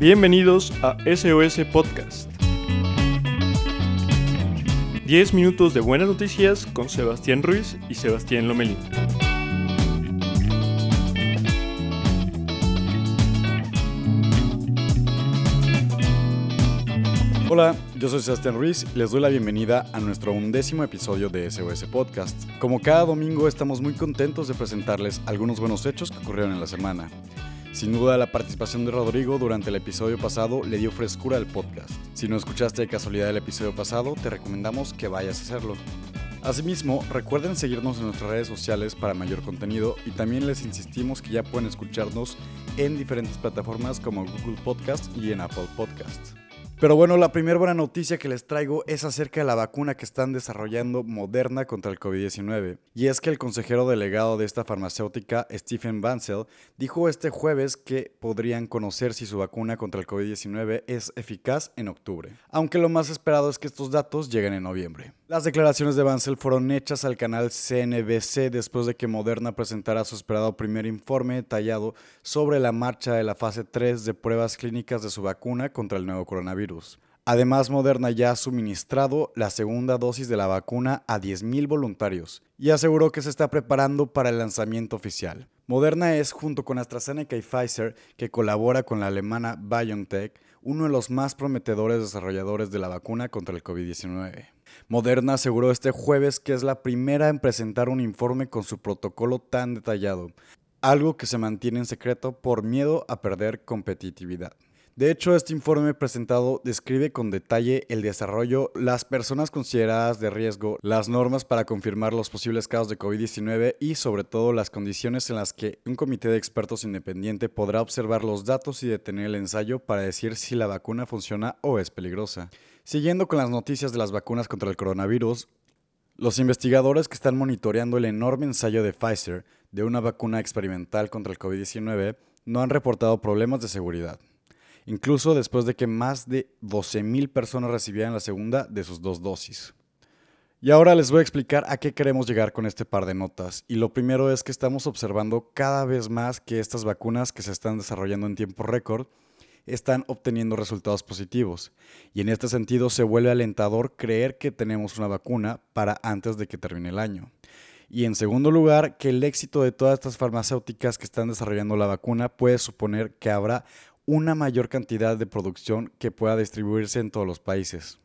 Bienvenidos a SOS Podcast. 10 minutos de buenas noticias con Sebastián Ruiz y Sebastián Lomelín. Hola, yo soy Sebastián Ruiz y les doy la bienvenida a nuestro undécimo episodio de SOS Podcast. Como cada domingo estamos muy contentos de presentarles algunos buenos hechos que ocurrieron en la semana. Sin duda la participación de Rodrigo durante el episodio pasado le dio frescura al podcast. Si no escuchaste de casualidad el episodio pasado, te recomendamos que vayas a hacerlo. Asimismo, recuerden seguirnos en nuestras redes sociales para mayor contenido y también les insistimos que ya pueden escucharnos en diferentes plataformas como Google Podcast y en Apple Podcast. Pero bueno, la primera buena noticia que les traigo es acerca de la vacuna que están desarrollando Moderna contra el COVID-19. Y es que el consejero delegado de esta farmacéutica, Stephen Bancel, dijo este jueves que podrían conocer si su vacuna contra el COVID-19 es eficaz en octubre. Aunque lo más esperado es que estos datos lleguen en noviembre. Las declaraciones de Bancel fueron hechas al canal CNBC después de que Moderna presentara su esperado primer informe detallado sobre la marcha de la fase 3 de pruebas clínicas de su vacuna contra el nuevo coronavirus. Además, Moderna ya ha suministrado la segunda dosis de la vacuna a 10.000 voluntarios y aseguró que se está preparando para el lanzamiento oficial. Moderna es, junto con AstraZeneca y Pfizer, que colabora con la alemana BioNTech, uno de los más prometedores desarrolladores de la vacuna contra el COVID-19. Moderna aseguró este jueves que es la primera en presentar un informe con su protocolo tan detallado, algo que se mantiene en secreto por miedo a perder competitividad. De hecho, este informe presentado describe con detalle el desarrollo, las personas consideradas de riesgo, las normas para confirmar los posibles casos de COVID-19 y sobre todo las condiciones en las que un comité de expertos independiente podrá observar los datos y detener el ensayo para decir si la vacuna funciona o es peligrosa. Siguiendo con las noticias de las vacunas contra el coronavirus, los investigadores que están monitoreando el enorme ensayo de Pfizer de una vacuna experimental contra el COVID-19 no han reportado problemas de seguridad incluso después de que más de 12.000 personas recibieran la segunda de sus dos dosis. Y ahora les voy a explicar a qué queremos llegar con este par de notas. Y lo primero es que estamos observando cada vez más que estas vacunas que se están desarrollando en tiempo récord están obteniendo resultados positivos. Y en este sentido se vuelve alentador creer que tenemos una vacuna para antes de que termine el año. Y en segundo lugar, que el éxito de todas estas farmacéuticas que están desarrollando la vacuna puede suponer que habrá una mayor cantidad de producción que pueda distribuirse en todos los países.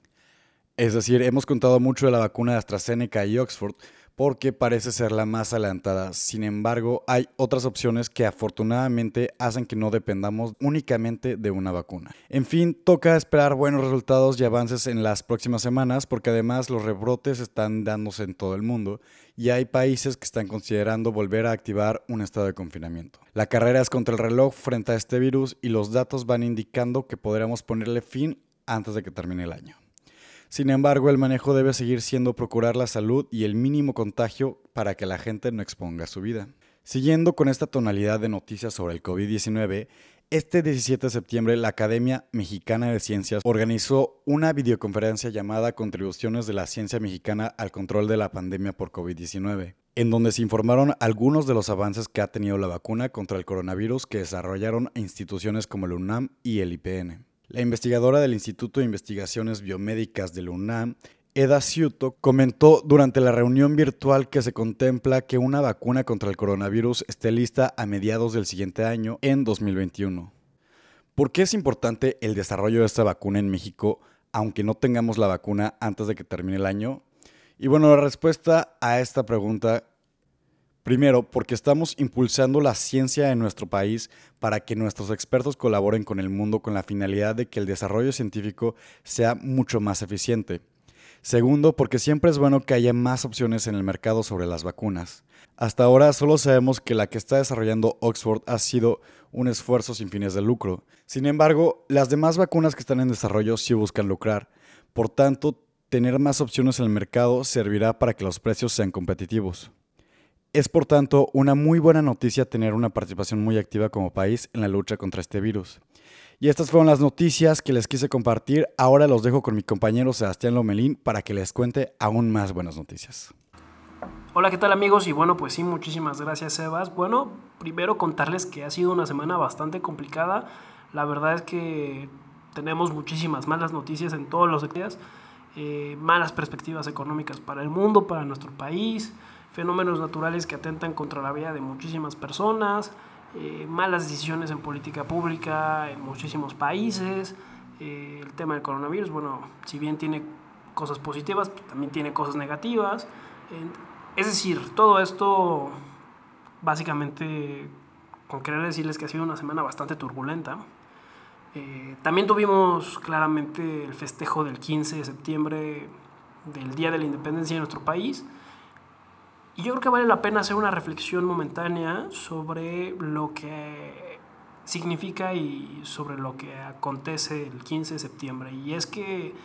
Es decir, hemos contado mucho de la vacuna de AstraZeneca y Oxford porque parece ser la más adelantada. Sin embargo, hay otras opciones que afortunadamente hacen que no dependamos únicamente de una vacuna. En fin, toca esperar buenos resultados y avances en las próximas semanas porque además los rebrotes están dándose en todo el mundo y hay países que están considerando volver a activar un estado de confinamiento. La carrera es contra el reloj frente a este virus y los datos van indicando que podremos ponerle fin antes de que termine el año. Sin embargo, el manejo debe seguir siendo procurar la salud y el mínimo contagio para que la gente no exponga su vida. Siguiendo con esta tonalidad de noticias sobre el COVID-19, este 17 de septiembre, la Academia Mexicana de Ciencias organizó una videoconferencia llamada Contribuciones de la Ciencia Mexicana al Control de la Pandemia por COVID-19, en donde se informaron algunos de los avances que ha tenido la vacuna contra el coronavirus que desarrollaron instituciones como el UNAM y el IPN. La investigadora del Instituto de Investigaciones Biomédicas del UNAM Eda Ciuto comentó durante la reunión virtual que se contempla que una vacuna contra el coronavirus esté lista a mediados del siguiente año, en 2021. ¿Por qué es importante el desarrollo de esta vacuna en México, aunque no tengamos la vacuna antes de que termine el año? Y bueno, la respuesta a esta pregunta, primero, porque estamos impulsando la ciencia en nuestro país para que nuestros expertos colaboren con el mundo con la finalidad de que el desarrollo científico sea mucho más eficiente. Segundo, porque siempre es bueno que haya más opciones en el mercado sobre las vacunas. Hasta ahora solo sabemos que la que está desarrollando Oxford ha sido un esfuerzo sin fines de lucro. Sin embargo, las demás vacunas que están en desarrollo sí buscan lucrar. Por tanto, tener más opciones en el mercado servirá para que los precios sean competitivos. Es por tanto una muy buena noticia tener una participación muy activa como país en la lucha contra este virus. Y estas fueron las noticias que les quise compartir. Ahora los dejo con mi compañero Sebastián Lomelín para que les cuente aún más buenas noticias. Hola, ¿qué tal amigos? Y bueno, pues sí, muchísimas gracias Sebas. Bueno, primero contarles que ha sido una semana bastante complicada. La verdad es que tenemos muchísimas malas noticias en todos los días, eh, malas perspectivas económicas para el mundo, para nuestro país, fenómenos naturales que atentan contra la vida de muchísimas personas, eh, malas decisiones en política pública en muchísimos países, eh, el tema del coronavirus, bueno, si bien tiene cosas positivas, pues, también tiene cosas negativas. es decir, todo esto básicamente con querer decirles que ha sido una semana bastante turbulenta. Eh, también tuvimos claramente el festejo del 15 de septiembre del Día de la Independencia de nuestro país. Y yo creo que vale la pena hacer una reflexión momentánea sobre lo que significa y sobre lo que acontece el 15 de septiembre. Y es que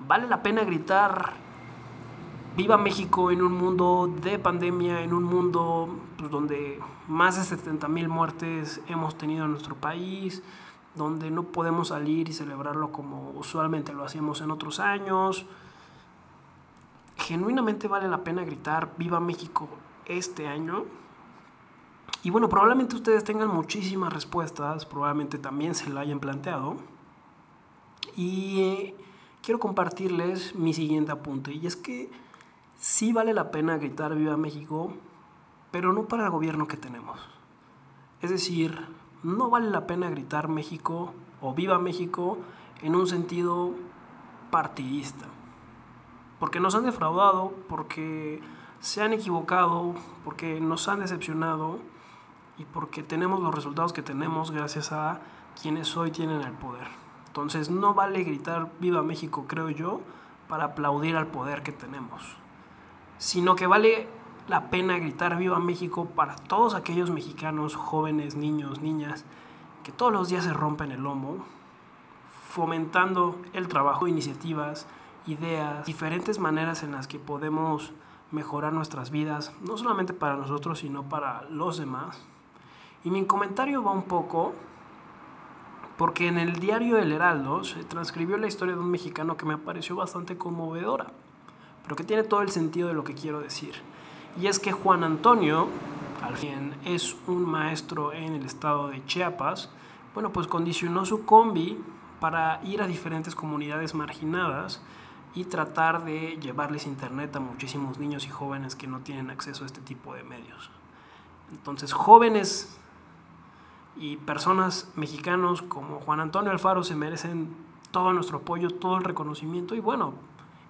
vale la pena gritar Viva México en un mundo de pandemia, en un mundo pues, donde más de 70 mil muertes hemos tenido en nuestro país, donde no podemos salir y celebrarlo como usualmente lo hacíamos en otros años. Genuinamente vale la pena gritar Viva México este año. Y bueno, probablemente ustedes tengan muchísimas respuestas, probablemente también se la hayan planteado. Y quiero compartirles mi siguiente apunte, y es que sí vale la pena gritar Viva México, pero no para el gobierno que tenemos. Es decir, no vale la pena gritar México o Viva México en un sentido partidista. Porque nos han defraudado, porque se han equivocado, porque nos han decepcionado y porque tenemos los resultados que tenemos gracias a quienes hoy tienen el poder. Entonces no vale gritar Viva México, creo yo, para aplaudir al poder que tenemos, sino que vale la pena gritar Viva México para todos aquellos mexicanos, jóvenes, niños, niñas, que todos los días se rompen el lomo, fomentando el trabajo, iniciativas, ideas, diferentes maneras en las que podemos mejorar nuestras vidas, no solamente para nosotros, sino para los demás. Y mi comentario va un poco porque en el diario El Heraldo se transcribió la historia de un mexicano que me pareció bastante conmovedora, pero que tiene todo el sentido de lo que quiero decir. Y es que Juan Antonio, al fin es un maestro en el estado de Chiapas, bueno, pues condicionó su combi para ir a diferentes comunidades marginadas y tratar de llevarles internet a muchísimos niños y jóvenes que no tienen acceso a este tipo de medios. Entonces, jóvenes y personas mexicanos como Juan Antonio Alfaro se merecen todo nuestro apoyo, todo el reconocimiento y bueno,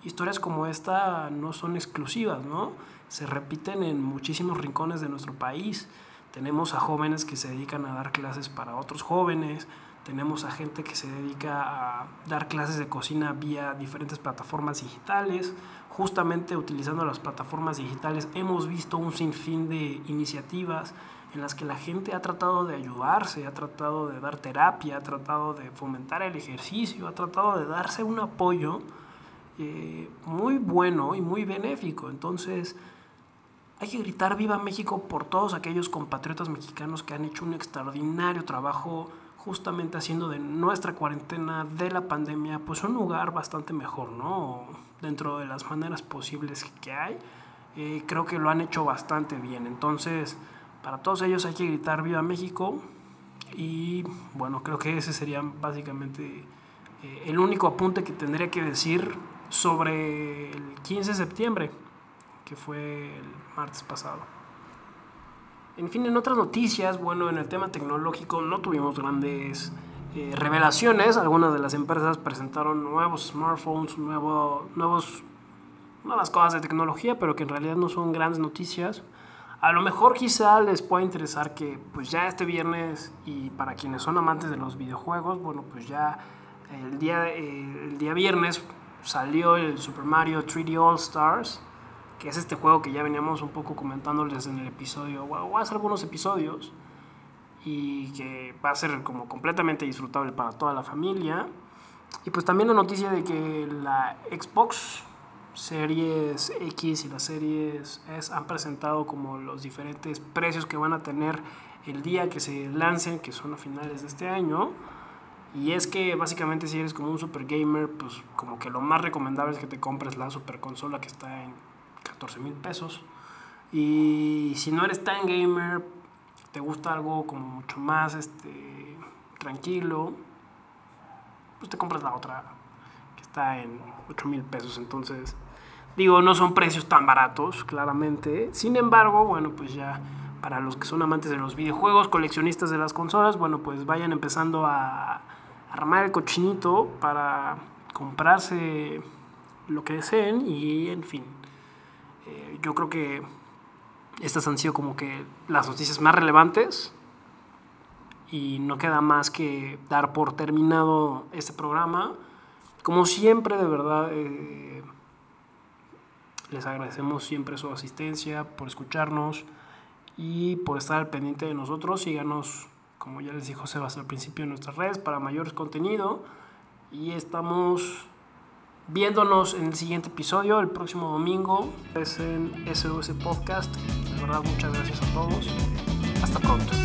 historias como esta no son exclusivas, ¿no? se repiten en muchísimos rincones de nuestro país. Tenemos a jóvenes que se dedican a dar clases para otros jóvenes, tenemos a gente que se dedica a dar clases de cocina vía diferentes plataformas digitales. Justamente utilizando las plataformas digitales hemos visto un sinfín de iniciativas en las que la gente ha tratado de ayudarse, ha tratado de dar terapia, ha tratado de fomentar el ejercicio, ha tratado de darse un apoyo eh, muy bueno y muy benéfico. Entonces, hay que gritar viva México por todos aquellos compatriotas mexicanos que han hecho un extraordinario trabajo justamente haciendo de nuestra cuarentena, de la pandemia, pues un lugar bastante mejor, ¿no? Dentro de las maneras posibles que hay, eh, creo que lo han hecho bastante bien. Entonces, para todos ellos hay que gritar viva México y bueno, creo que ese sería básicamente eh, el único apunte que tendría que decir sobre el 15 de septiembre que fue el martes pasado. En fin, en otras noticias, bueno, en el tema tecnológico no tuvimos grandes eh, revelaciones. Algunas de las empresas presentaron nuevos smartphones, nuevo, nuevos, nuevas cosas de tecnología, pero que en realidad no son grandes noticias. A lo mejor quizá les pueda interesar que pues ya este viernes y para quienes son amantes de los videojuegos, bueno, pues ya el día, eh, el día viernes salió el Super Mario 3D All Stars que es este juego que ya veníamos un poco comentándoles en el episodio, o hace algunos episodios, y que va a ser como completamente disfrutable para toda la familia. Y pues también la noticia de que la Xbox Series X y las Series S han presentado como los diferentes precios que van a tener el día que se lancen, que son a finales de este año. Y es que básicamente si eres como un super gamer, pues como que lo más recomendable es que te compres la super consola que está en 14 mil pesos. Y si no eres tan gamer, te gusta algo como mucho más, este, tranquilo, pues te compras la otra que está en 8 mil pesos. Entonces, digo, no son precios tan baratos, claramente. Sin embargo, bueno, pues ya para los que son amantes de los videojuegos, coleccionistas de las consolas, bueno, pues vayan empezando a armar el cochinito para comprarse lo que deseen y en fin. Yo creo que estas han sido como que las noticias más relevantes y no queda más que dar por terminado este programa. Como siempre, de verdad, eh, les agradecemos siempre su asistencia, por escucharnos y por estar al pendiente de nosotros. Síganos, como ya les dijo Sebas al principio, en nuestras redes para mayor contenido. Y estamos viéndonos en el siguiente episodio, el próximo domingo. Es en SOS Podcast. De verdad, muchas gracias a todos. Hasta pronto.